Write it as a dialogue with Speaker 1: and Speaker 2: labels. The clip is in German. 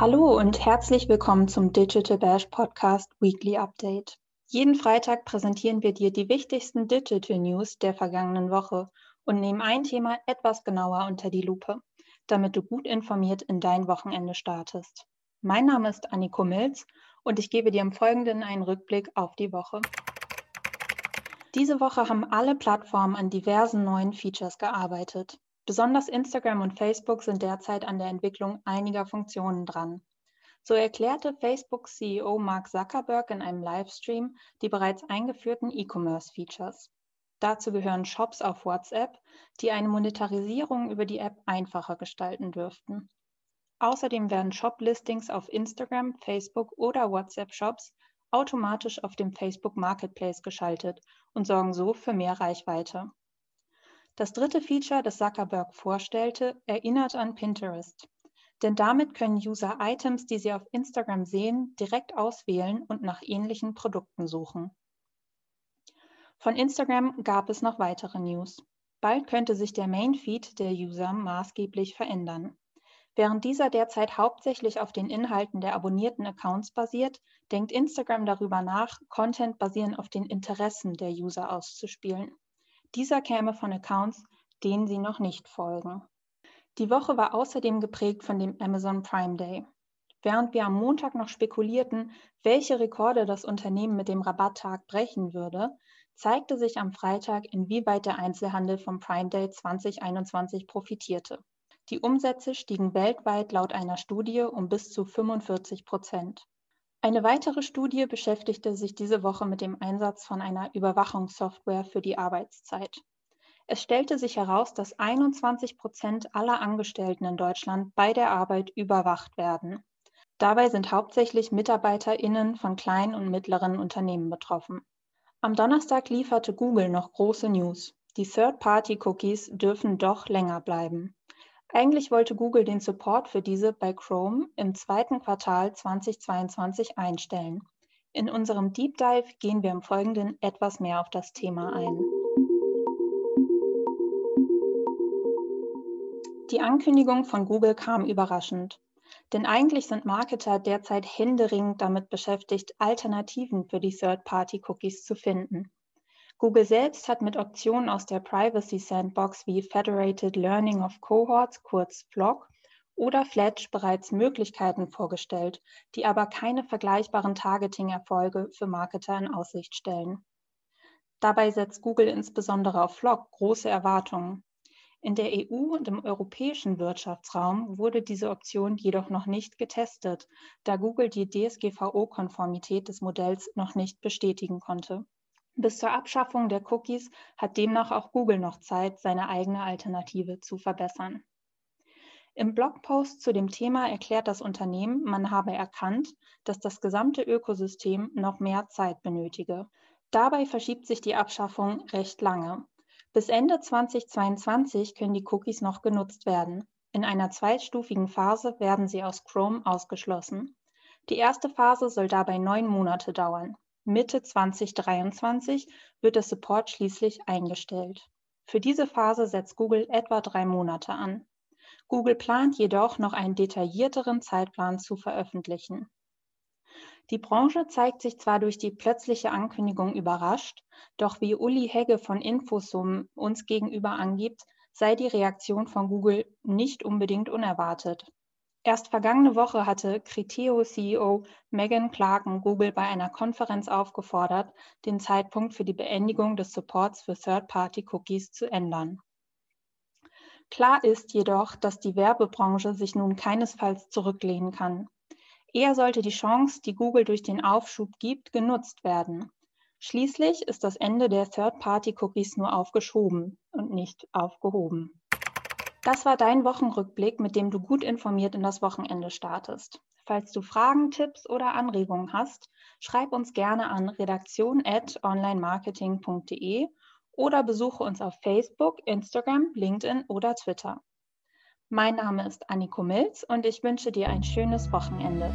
Speaker 1: Hallo und herzlich willkommen zum Digital Bash Podcast Weekly Update. Jeden Freitag präsentieren wir dir die wichtigsten Digital News der vergangenen Woche und nehmen ein Thema etwas genauer unter die Lupe, damit du gut informiert in dein Wochenende startest. Mein Name ist Anniko Milz und ich gebe dir im Folgenden einen Rückblick auf die Woche. Diese Woche haben alle Plattformen an diversen neuen Features gearbeitet. Besonders Instagram und Facebook sind derzeit an der Entwicklung einiger Funktionen dran. So erklärte Facebook-CEO Mark Zuckerberg in einem Livestream die bereits eingeführten E-Commerce-Features. Dazu gehören Shops auf WhatsApp, die eine Monetarisierung über die App einfacher gestalten dürften. Außerdem werden Shop-Listings auf Instagram, Facebook oder WhatsApp-Shops automatisch auf dem Facebook Marketplace geschaltet und sorgen so für mehr Reichweite. Das dritte Feature, das Zuckerberg vorstellte, erinnert an Pinterest. Denn damit können User Items, die sie auf Instagram sehen, direkt auswählen und nach ähnlichen Produkten suchen. Von Instagram gab es noch weitere News. Bald könnte sich der Main-Feed der User maßgeblich verändern. Während dieser derzeit hauptsächlich auf den Inhalten der abonnierten Accounts basiert, denkt Instagram darüber nach, Content basierend auf den Interessen der User auszuspielen. Dieser käme von Accounts, denen Sie noch nicht folgen. Die Woche war außerdem geprägt von dem Amazon Prime Day. Während wir am Montag noch spekulierten, welche Rekorde das Unternehmen mit dem Rabatttag brechen würde, zeigte sich am Freitag, inwieweit der Einzelhandel vom Prime Day 2021 profitierte. Die Umsätze stiegen weltweit laut einer Studie um bis zu 45 Prozent. Eine weitere Studie beschäftigte sich diese Woche mit dem Einsatz von einer Überwachungssoftware für die Arbeitszeit. Es stellte sich heraus, dass 21 Prozent aller Angestellten in Deutschland bei der Arbeit überwacht werden. Dabei sind hauptsächlich MitarbeiterInnen von kleinen und mittleren Unternehmen betroffen. Am Donnerstag lieferte Google noch große News. Die Third-Party-Cookies dürfen doch länger bleiben. Eigentlich wollte Google den Support für diese bei Chrome im zweiten Quartal 2022 einstellen. In unserem Deep Dive gehen wir im Folgenden etwas mehr auf das Thema ein. Die Ankündigung von Google kam überraschend, denn eigentlich sind Marketer derzeit händeringend damit beschäftigt, Alternativen für die Third-Party-Cookies zu finden. Google selbst hat mit Optionen aus der Privacy Sandbox wie Federated Learning of Cohorts, kurz FLOC, oder Fletch bereits Möglichkeiten vorgestellt, die aber keine vergleichbaren Targeting-Erfolge für Marketer in Aussicht stellen. Dabei setzt Google insbesondere auf FLOC große Erwartungen. In der EU und im europäischen Wirtschaftsraum wurde diese Option jedoch noch nicht getestet, da Google die DSGVO-Konformität des Modells noch nicht bestätigen konnte. Bis zur Abschaffung der Cookies hat demnach auch Google noch Zeit, seine eigene Alternative zu verbessern. Im Blogpost zu dem Thema erklärt das Unternehmen, man habe erkannt, dass das gesamte Ökosystem noch mehr Zeit benötige. Dabei verschiebt sich die Abschaffung recht lange. Bis Ende 2022 können die Cookies noch genutzt werden. In einer zweitstufigen Phase werden sie aus Chrome ausgeschlossen. Die erste Phase soll dabei neun Monate dauern. Mitte 2023 wird der Support schließlich eingestellt. Für diese Phase setzt Google etwa drei Monate an. Google plant jedoch noch einen detaillierteren Zeitplan zu veröffentlichen. Die Branche zeigt sich zwar durch die plötzliche Ankündigung überrascht, doch wie Uli Hegge von Infosum uns gegenüber angibt, sei die Reaktion von Google nicht unbedingt unerwartet. Erst vergangene Woche hatte Criteo-CEO Megan Clarken Google bei einer Konferenz aufgefordert, den Zeitpunkt für die Beendigung des Supports für Third-Party-Cookies zu ändern. Klar ist jedoch, dass die Werbebranche sich nun keinesfalls zurücklehnen kann. Eher sollte die Chance, die Google durch den Aufschub gibt, genutzt werden. Schließlich ist das Ende der Third-Party-Cookies nur aufgeschoben und nicht aufgehoben. Das war dein Wochenrückblick, mit dem du gut informiert in das Wochenende startest. Falls du Fragen, Tipps oder Anregungen hast, schreib uns gerne an redaktion@onlinemarketing.de oder besuche uns auf Facebook, Instagram, LinkedIn oder Twitter. Mein Name ist Anniko Milz und ich wünsche dir ein schönes Wochenende.